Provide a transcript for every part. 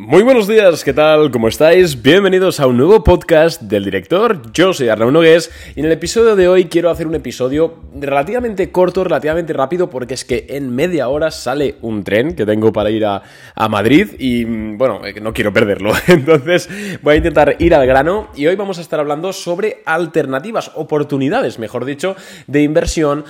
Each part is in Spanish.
Muy buenos días, ¿qué tal? ¿Cómo estáis? Bienvenidos a un nuevo podcast del director. Yo soy Arnaud Nogués y en el episodio de hoy quiero hacer un episodio relativamente corto, relativamente rápido, porque es que en media hora sale un tren que tengo para ir a, Madrid y mm, bueno, eh, no quiero perderlo. Entonces voy a intentar ir al grano y hoy vamos a estar hablando sobre alternativas, oportunidades, mejor dicho, de inversión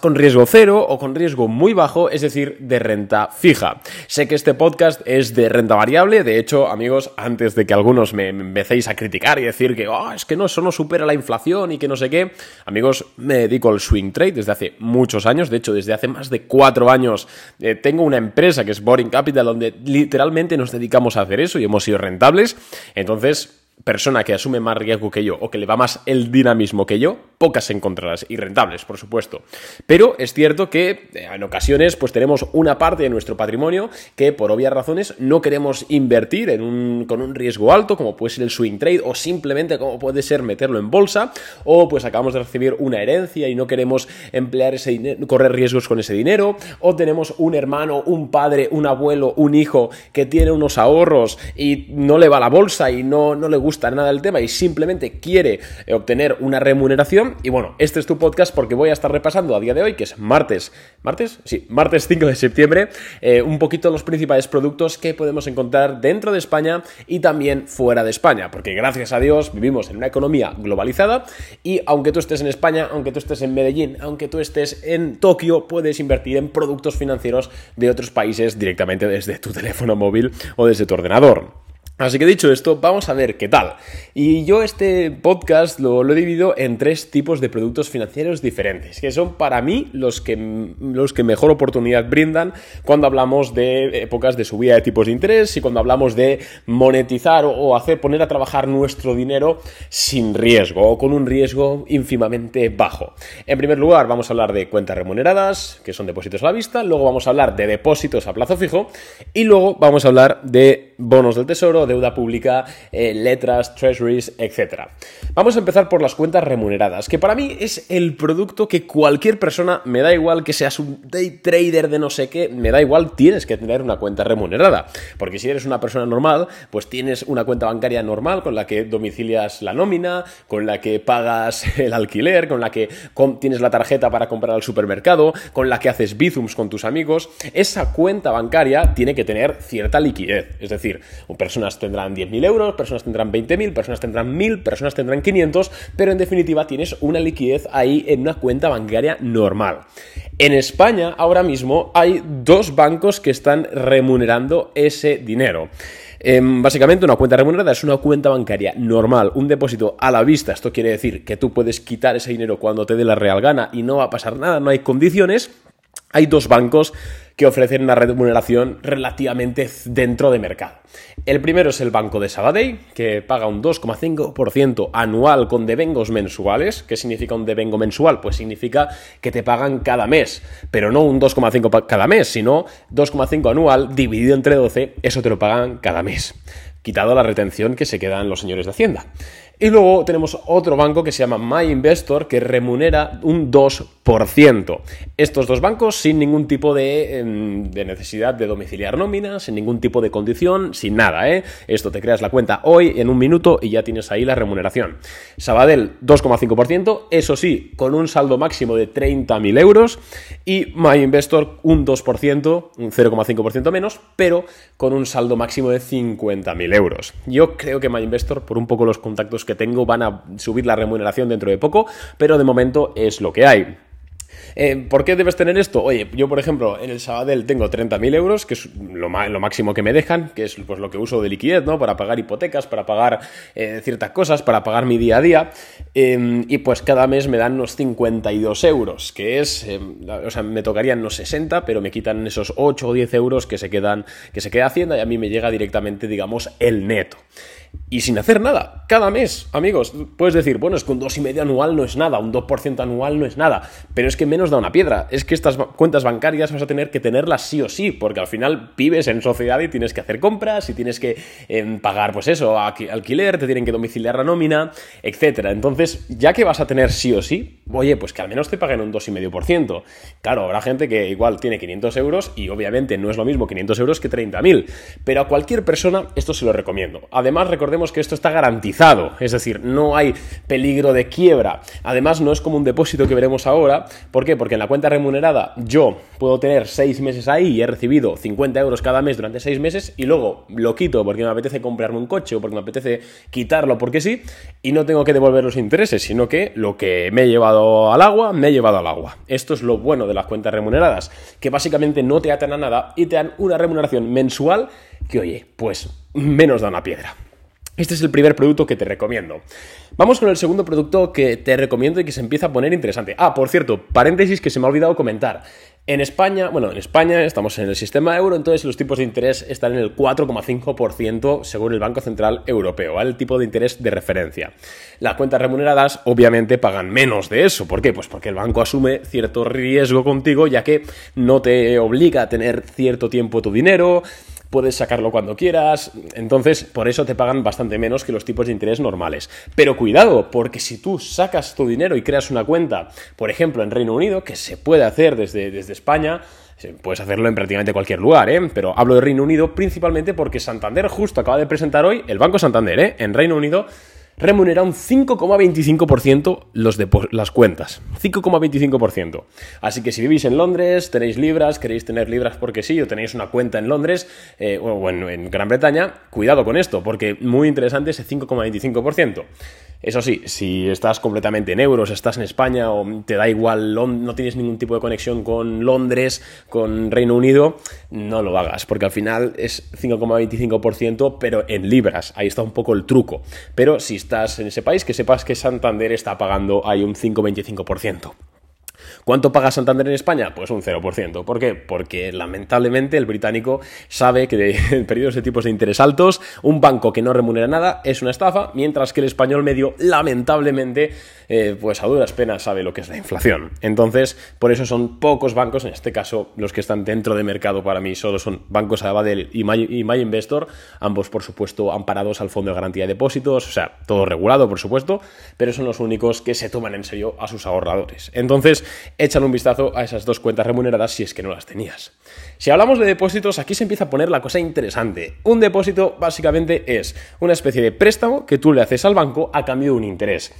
con riesgo cero o con riesgo muy bajo, es decir, de renta fija. Sé que este podcast es de renta variable de hecho, amigos, antes de que algunos me empecéis a criticar y decir que oh, es que no, eso no supera la inflación y que no sé qué, amigos, me dedico al swing trade desde hace muchos años. De hecho, desde hace más de cuatro años eh, tengo una empresa que es Boring Capital donde literalmente nos dedicamos a hacer eso y hemos sido rentables. Entonces, persona que asume más riesgo que yo o que le va más el dinamismo que yo, pocas encontrarás y rentables, por supuesto. Pero es cierto que eh, en ocasiones pues tenemos una parte de nuestro patrimonio que por obvias razones no queremos invertir en un, con un riesgo alto, como puede ser el swing trade o simplemente como puede ser meterlo en bolsa o pues acabamos de recibir una herencia y no queremos emplear ese dinero, correr riesgos con ese dinero o tenemos un hermano, un padre, un abuelo, un hijo que tiene unos ahorros y no le va la bolsa y no, no le gusta nada el tema y simplemente quiere eh, obtener una remuneración. Y bueno, este es tu podcast porque voy a estar repasando a día de hoy, que es martes, ¿martes? Sí, martes 5 de septiembre, eh, un poquito los principales productos que podemos encontrar dentro de España y también fuera de España, porque gracias a Dios vivimos en una economía globalizada y aunque tú estés en España, aunque tú estés en Medellín, aunque tú estés en Tokio, puedes invertir en productos financieros de otros países directamente desde tu teléfono móvil o desde tu ordenador. Así que dicho esto, vamos a ver qué tal. Y yo este podcast lo, he dividido en tres tipos de productos financieros diferentes, que son para mí los que, los que mejor oportunidad brindan cuando hablamos de épocas de subida de tipos de interés y cuando hablamos de monetizar o hacer poner a trabajar nuestro dinero sin riesgo o con un riesgo ínfimamente bajo. En primer lugar, vamos a hablar de cuentas remuneradas, que son depósitos a la vista, luego vamos a hablar de depósitos a plazo fijo y luego vamos a hablar de bonos del tesoro deuda pública, eh, letras, treasuries, etc. Vamos a empezar por las cuentas remuneradas, que para mí es el producto que cualquier persona, me da igual que seas un day trader de no sé qué, me da igual, tienes que tener una cuenta remunerada. Porque si eres una persona normal, pues tienes una cuenta bancaria normal con la que domicilias la nómina, con la que pagas el alquiler, con la que tienes la tarjeta para comprar al supermercado, con la que haces bizums con tus amigos. Esa cuenta bancaria tiene que tener cierta liquidez. Es decir, personas tendrán 10.000 euros, personas tendrán 20.000, personas tendrán 1.000, personas tendrán 500, pero en definitiva tienes una liquidez ahí en una cuenta bancaria normal. En España ahora mismo hay dos bancos que están remunerando ese dinero. Em, básicamente, una cuenta remunerada es una cuenta bancaria normal, un depósito a la vista. Esto quiere decir que tú puedes quitar ese dinero cuando te dé la real gana y no va a pasar nada, no hay condiciones. Hay dos bancos que ofrecen una remuneración relativamente dentro de mercado. El primero es el Banco de Sabadell, que paga un 2,5% anual con devengos mensuales. ¿Qué significa un devengo mensual? Pues significa que te pagan cada mes, pero no un 2,5 cada mes, sino 2,5 anual dividido entre 12, eso te lo pagan cada mes quitado la retención que se quedan los señores de Hacienda. Y luego tenemos otro banco que se llama MyInvestor que remunera un 2%. Estos dos bancos sin ningún tipo em, de, necesidad de domiciliar nóminas, sin ningún tipo de condición, sin nada. ¿eh? Esto te creas la cuenta hoy en un minuto y ya tienes ahí la remuneración. Sabadell 2,5%, eso sí, con un saldo máximo de 30.000 euros. Y MyInvestor un 2%, un 0,5% menos, pero con un saldo máximo de 50.000 euros. Yo creo que MyInvestor, por un poco los contactos que tengo van a subir la remuneración dentro de poco, pero de momento es lo que hay. Eh, ¿Por qué debes tener esto? Oye, yo por ejemplo en el Sabadell tengo 30.000 euros, que es lo, máximo que me dejan, que es pues, lo que uso de liquidez, ¿no? Para pagar hipotecas, para pagar eh, ciertas cosas, para pagar mi día a día. Em, y pues cada mes me dan unos 52 euros, que es, em, o sea, me tocarían unos 60, pero me quitan esos 8 o 10 euros que se quedan, que se queda Hacienda y a mí me llega directamente, digamos, el neto y sin hacer nada, cada mes, amigos. Puedes decir, bueno, es que un 2,5 anual no es nada, un 2% anual no es nada, pero es que menos da una piedra. Es que estas cuentas bancarias vas a tener que tenerlas sí o sí, porque al final vives en sociedad y tienes que hacer compras y tienes que em, pagar, pues eso, alquiler, te tienen que domiciliar la nómina, etcétera. Entonces, ya que vas a tener sí o sí, oye, pues que al menos te paguen un 2,5%. Claro, habrá gente que igual tiene 500 euros y obviamente no es lo mismo 500 euros que 30.000, pero a cualquier persona esto se lo recomiendo. Además, recordemos que esto está garantizado, es decir, no hay peligro de quiebra. Además, no es como un depósito que veremos ahora. ¿Por qué? Porque en la cuenta remunerada yo puedo tener 6 meses ahí y he recibido 50 euros cada mes durante 6 meses y luego lo quito porque me apetece comprarme un coche o porque me apetece quitarlo porque sí y no tengo que devolver los intereses, sino que lo que me he llevado al agua, me he llevado al agua. Esto es lo bueno de las cuentas remuneradas, que básicamente no te atan a nada y te dan una remuneración mensual que, oye, pues menos da una piedra. Este es el primer producto que te recomiendo. Vamos con el segundo producto que te recomiendo y que se empieza a poner interesante. Ah, por cierto, paréntesis que se me ha olvidado comentar. En España, bueno, en España estamos en el sistema euro, entonces los tipos de interés están en el 4,5% según el Banco Central Europeo, el tipo de interés de referencia. Las cuentas remuneradas obviamente pagan menos de eso. ¿Por qué? Pues porque el banco asume cierto riesgo contigo, ya que no te obliga a tener cierto tiempo tu dinero, puedes sacarlo cuando quieras, entonces por eso te pagan bastante menos que los tipos de interés normales. Pero cuidado, porque si tú sacas tu dinero y creas una cuenta, por ejemplo en Reino Unido, que se puede hacer desde, desde España, Puedes hacerlo en prácticamente cualquier lugar, ¿eh? Pero hablo de Reino Unido principalmente porque Santander justo acaba de presentar hoy, el Banco Santander, ¿eh? En Reino Unido remunera un 5,25% los las cuentas. 5,25%. Así que si vivís en Londres, tenéis libras, queréis tener libras porque sí, o tenéis una cuenta en Londres eh, o en, en Gran Bretaña, cuidado con esto, porque muy interesante ese 5,25%. Eso sí, si estás completamente en euros, estás en España o te da igual, no tienes ningún tipo de conexión con Londres, con Reino Unido, no lo hagas, porque al final es 5,25%, pero en libras. Ahí está un poco el truco. Pero si estás en ese país, que sepas que Santander está pagando ahí un 5,25%. ¿Cuánto paga Santander en España? Pues un 0%. ¿Por qué? Porque lamentablemente el británico sabe que en periodos de tipos de interés altos, un banco que no remunera nada es una estafa, mientras que el español medio, lamentablemente, eh, pues a duras penas sabe lo que es la inflación. Entonces, por eso son pocos bancos, en este caso los que están dentro de mercado para mí solo son bancos Sabadell y My, y My Investor, ambos por supuesto amparados al Fondo de Garantía de Depósitos, o sea, todo regulado por supuesto, pero son los únicos que se toman en serio a sus ahorradores. Entonces, échale un vistazo a esas dos cuentas remuneradas si es que no las tenías. Si hablamos de depósitos, aquí se empieza a poner la cosa interesante. Un depósito básicamente es una especie de préstamo que tú le haces al banco a cambio de un interés.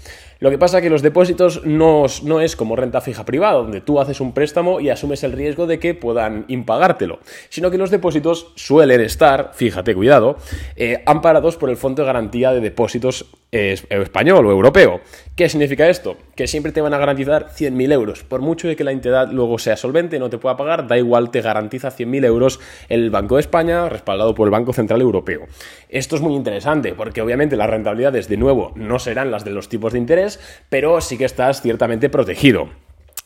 Lo que pasa es que los depósitos no, no, es como renta fija privada, donde tú haces un préstamo y asumes el riesgo de que puedan impagártelo, sino que los depósitos suelen estar, fíjate, cuidado, eh, amparados por el Fondo de Garantía de Depósitos español o europeo. ¿Qué significa esto? Que siempre te van a garantizar 100.000 euros. Por mucho de que la entidad luego sea solvente, no te pueda pagar, da igual, te garantiza 100.000 euros el Banco de España, respaldado por el Banco Central Europeo. Esto es muy interesante, porque obviamente las rentabilidades, de nuevo, no serán las de los tipos de interés, pero sí que estás ciertamente protegido.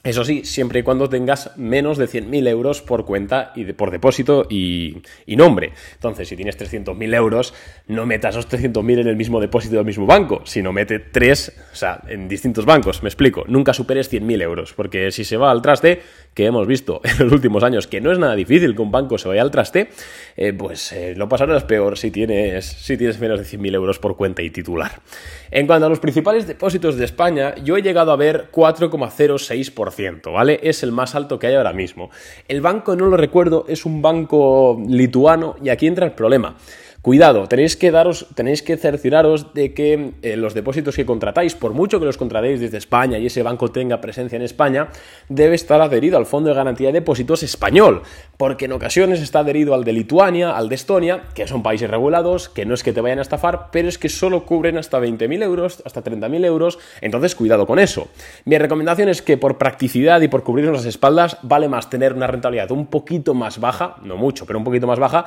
Eso sí, siempre y cuando tengas menos de 100.000 euros por cuenta y por depósito y, nombre. Entonces, si tienes 300.000 euros, no metas esos 300.000 en el mismo depósito del mismo banco, sino mete tres, o sea, en distintos bancos. Me explico. Nunca superes 100.000 euros, porque si se va al traste, que hemos visto en los últimos años, que no es nada difícil que un banco se vaya al traste, eh, pues eh, lo pasarás peor si tienes, si tienes menos de 100.000 euros por cuenta y titular. En cuanto a los principales depósitos de España, yo he llegado a ver 4,06%. ¿Vale? Es el más alto que hay ahora mismo. El banco, no lo recuerdo, es un banco lituano y aquí entra el problema. Cuidado, tenéis que daros, tenéis que cercioraros de que eh, los depósitos que contratáis, por mucho que los contratéis desde España y ese banco tenga presencia en España, debe estar adherido al Fondo de Garantía de Depósitos español, porque en ocasiones está adherido al de Lituania, al de Estonia, que son países regulados, que no es que te vayan a estafar, pero es que solo cubren hasta 20.000 euros, hasta 30.000 euros, entonces cuidado con eso. Mi recomendación es que por practicidad y por cubrirnos las espaldas, vale más tener una rentabilidad un poquito más baja, no mucho, pero un poquito más baja,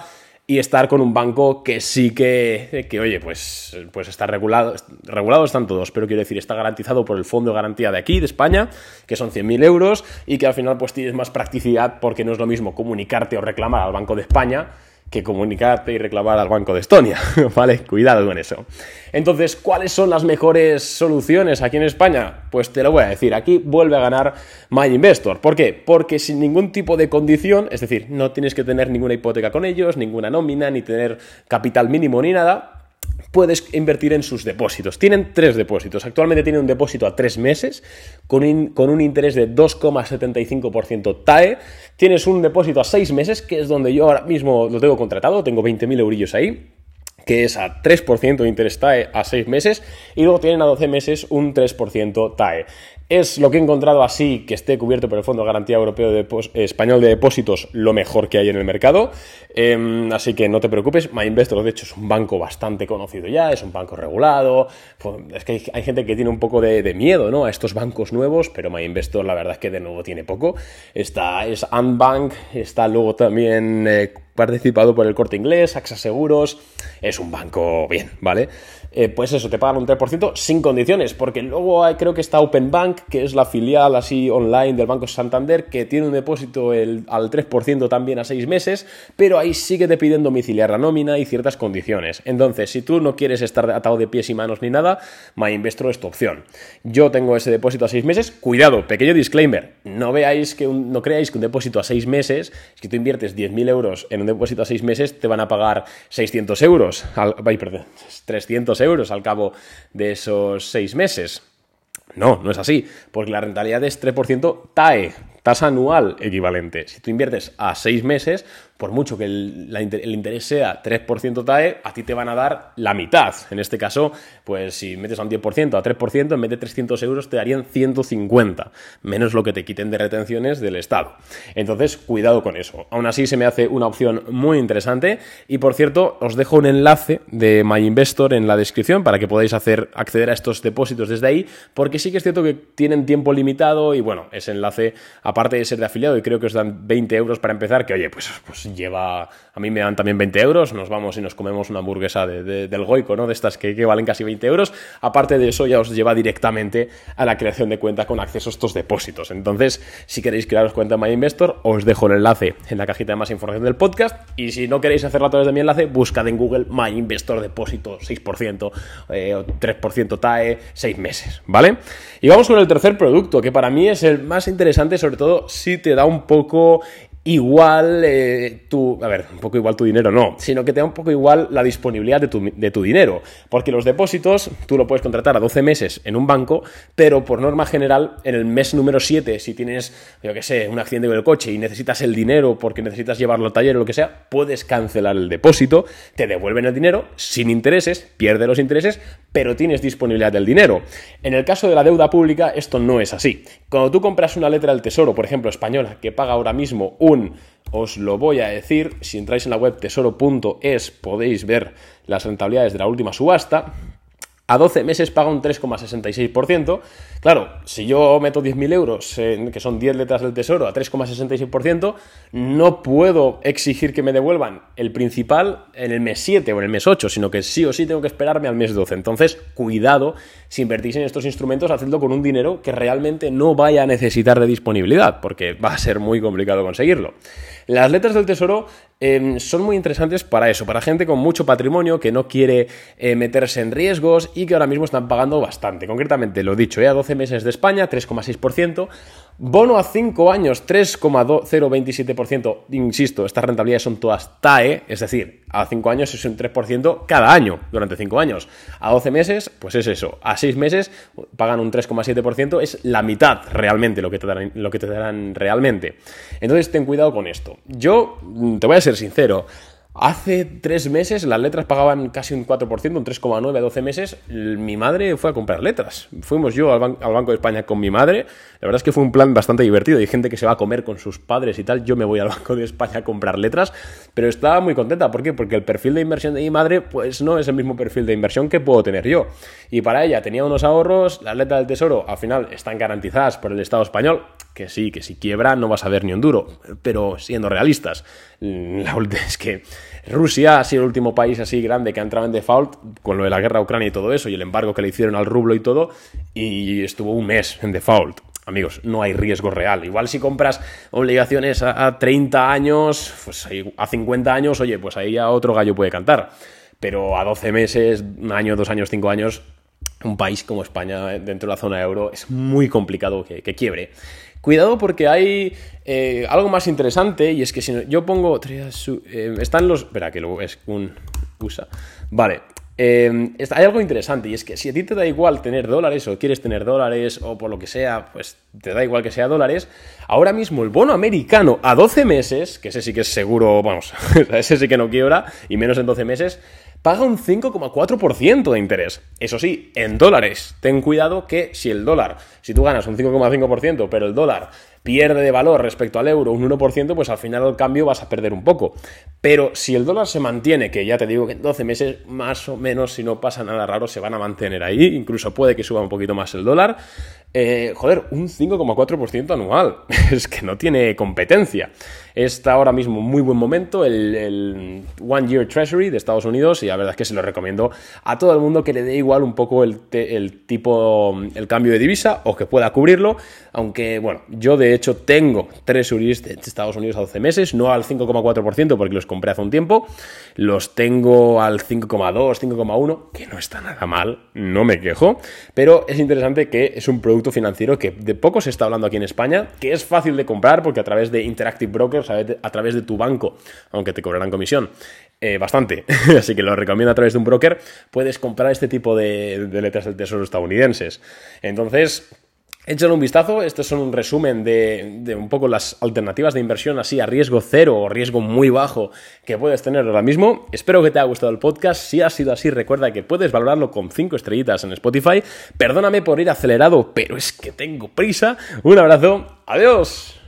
y estar con un banco que sí que, que oye, pues, pues está regulado, regulado están todos, pero quiero decir, está garantizado por el fondo de garantía de aquí, de España, que son 100.000 euros, y que al final pues tienes más practicidad porque no es lo mismo comunicarte o reclamar al Banco de España que comunicarte y reclamar al Banco de Estonia, ¿vale? Cuidado con eso. Entonces, ¿cuáles son las mejores soluciones aquí en España? Pues te lo voy a decir, aquí vuelve a ganar MyInvestor. ¿Por qué? Porque sin ningún tipo de condición, es decir, no tienes que tener ninguna hipoteca con ellos, ninguna nómina, ni tener capital mínimo ni nada, puedes invertir en sus depósitos. Tienen tres depósitos. Actualmente tienen un depósito a tres meses con un, interés de 2,75% TAE. Tienes un depósito a seis meses, que es donde yo ahora mismo lo tengo contratado, tengo 20.000 eurillos ahí que es a 3% de interés TAE a 6 meses, y luego tienen a 12 meses un 3% TAE. Es lo que he encontrado así, que esté cubierto por el Fondo de Garantía Europeo de Español de Depósitos, lo mejor que hay en el mercado. Em, así que no te preocupes, MyInvestor de hecho es un banco bastante conocido ya, es un banco regulado. Es que hay, gente que tiene un poco de, miedo ¿no? a estos bancos nuevos, pero MyInvestor la verdad es que de nuevo tiene poco. Está, es Unbank, está luego también eh, participado por el corte inglés, AXA Seguros. Es un banco bien, ¿vale? Eh, pues eso, te pagan un 3% sin condiciones, porque luego hay, creo que está Open Bank, que es la filial así online del Banco Santander, que tiene un depósito al 3% también a 6 meses, pero ahí sí que te piden domiciliar la nómina y ciertas condiciones. Entonces, si tú no quieres estar atado de pies y manos ni nada, MyInvestor es tu opción. Yo tengo ese depósito a 6 meses, cuidado, pequeño disclaimer, no veáis que no creáis que un depósito a 6 meses, si tú inviertes 10.000 euros en un depósito a 6 meses, te van a pagar 600 euros, al, perdón, 300 euros al cabo de esos seis meses. No, no es así, porque la rentabilidad es 3% TAE, tasa anual equivalente. Si tú inviertes a seis meses, por mucho que el, interés sea 3% TAE, a ti te van a dar la mitad. En este caso, pues si metes a un 10% a 3%, en vez de 300 euros te darían 150, menos lo que te quiten de retenciones del Estado. Entonces, cuidado con eso. Aún así, se me hace una opción muy interesante. Y por cierto, os dejo un enlace de MyInvestor en la descripción para que podáis hacer, acceder a estos depósitos desde ahí, porque sí que es cierto que tienen tiempo limitado y bueno, ese enlace, aparte de ser de afiliado, y creo que os dan 20 euros para empezar, que oye, pues, pues lleva, a mí me dan también 20 euros, nos vamos y nos comemos una hamburguesa del Goico, ¿no? De estas que, valen casi 20 euros. Aparte de eso, ya os lleva directamente a la creación de cuenta con acceso a estos depósitos. Entonces, si queréis crearos cuenta en MyInvestor, os dejo el enlace en la cajita de más información del podcast. Y si no queréis hacerlo a través de mi enlace, buscad en Google MyInvestor Depósito 6%, eh, 3% TAE, 6 meses, ¿vale? Y vamos con el tercer producto, que para mí es el más interesante, sobre todo si te da un poco igual eh, tu, a ver, un poco igual tu dinero, no, sino que te da un poco igual la disponibilidad de tu, de tu, dinero, porque los depósitos tú lo puedes contratar a 12 meses en un banco, pero por norma general en el mes número 7, si tienes, yo que sé, un accidente con el coche y necesitas el dinero porque necesitas llevarlo al taller o lo que sea, puedes cancelar el depósito, te devuelven el dinero sin intereses, pierde los intereses, pero tienes disponibilidad del dinero. En el caso de la deuda pública esto no es así. Cuando tú compras una letra del Tesoro, por ejemplo, española, que paga ahora mismo un os lo voy a decir, si entráis en la web tesoro.es podéis ver las rentabilidades de la última subasta, a 12 meses paga un 3,66%. Claro, si yo meto 10.000 euros, que son 10 letras del tesoro, a 3,66%, no puedo exigir que me devuelvan el principal en el mes 7 o en el mes 8, sino que sí o sí tengo que esperarme al mes 12. Entonces, cuidado, si invertís en estos instrumentos, hacedlo con un dinero que realmente no vaya a necesitar de disponibilidad, porque va a ser muy complicado conseguirlo. Las letras del tesoro em, son muy interesantes para eso, para gente con mucho patrimonio que no quiere eh, meterse en riesgos y que ahora mismo están pagando bastante. Concretamente, lo dicho, a 12 meses de España, 3,6%. Bono a 5 años, 3,027%. Insisto, estas rentabilidades son todas TAE, es decir, a 5 años es un 3% cada año, durante 5 años. A 12 meses, pues es eso. A 6 meses pagan un 3,7%, es la mitad realmente lo que, te darán, lo que te darán realmente. Entonces, ten cuidado con esto. Yo, mm, te voy a ser sincero, Hace tres meses las letras pagaban casi un 4%, un 3,9 a 12 meses. Mi madre fue a comprar letras. Fuimos yo al, al, Banco de España con mi madre. La verdad es que fue un plan bastante divertido. Hay gente que se va a comer con sus padres y tal. Yo me voy al Banco de España a comprar letras, pero estaba muy contenta. ¿Por qué? Porque el perfil de inversión de mi madre, pues no es el mismo perfil de inversión que puedo tener yo. Y para ella tenía unos ahorros, las letras del tesoro al final están garantizadas por el Estado español que sí, que si quiebra no vas a ver ni un duro, pero siendo realistas, la es que Rusia ha sido el último país así grande que ha entrado en default con lo de la guerra a Ucrania y todo eso, y el embargo que le hicieron al rublo y todo, y estuvo un mes en default. amigos, no hay riesgo real. Igual si compras obligaciones a, 30 años, pues a 50 años, oye, pues ahí ya otro gallo puede cantar. Pero a 12 meses, un año, dos años, cinco años, un país como España dentro de la zona euro es muy complicado que, quiebre. Cuidado porque hay eh, algo más interesante y es que si yo pongo... Eh, están los... Espera, que luego es un... USA. Vale, eh, hay algo interesante y es que si a ti te da igual tener dólares o quieres tener dólares o por lo que sea, pues te da igual que sea dólares, ahora mismo el bono americano a 12 meses, que ese sí que es seguro, vamos, ese sí que no quiebra, y menos en 12 meses, paga un 5,4% de interés. Eso sí, en dólares. Ten cuidado que si el dólar, si tú ganas un 5,5%, pero el dólar pierde de valor respecto al euro un 1%, pues al final el cambio vas a perder un poco. Pero si el dólar se mantiene, que ya te digo que en 12 meses más o menos, si no pasa nada raro, se van a mantener ahí, incluso puede que suba un poquito más el dólar, eh, joder, un 5,4% anual. es que no tiene competencia. Está ahora mismo muy buen momento el, One Year Treasury de Estados Unidos y la verdad es que se lo recomiendo a todo el mundo que le dé igual un poco el, el tipo, el cambio de divisa o que pueda cubrirlo. Aunque, bueno, yo de hecho tengo Treasuries de Estados Unidos a 12 meses, no al 5,4% porque los compré hace un tiempo. Los tengo al 5,2, 5,1, que no está nada mal, no me quejo. Pero es interesante que es un producto financiero que de poco se está hablando aquí en España, que es fácil de comprar porque a través de Interactive Brokers, a través de tu banco, aunque te cobrarán comisión, eh, bastante, así que lo recomiendo a través de un broker, puedes comprar este tipo de letras del tesoro estadounidenses. Entonces, Échale un vistazo, este son un resumen de, un poco las alternativas de inversión así a riesgo cero o riesgo muy bajo que puedes tener ahora mismo. Espero que te haya gustado el podcast. Si ha sido así, recuerda que puedes valorarlo con 5 estrellitas en Spotify. Perdóname por ir acelerado, pero es que tengo prisa. Un abrazo, adiós.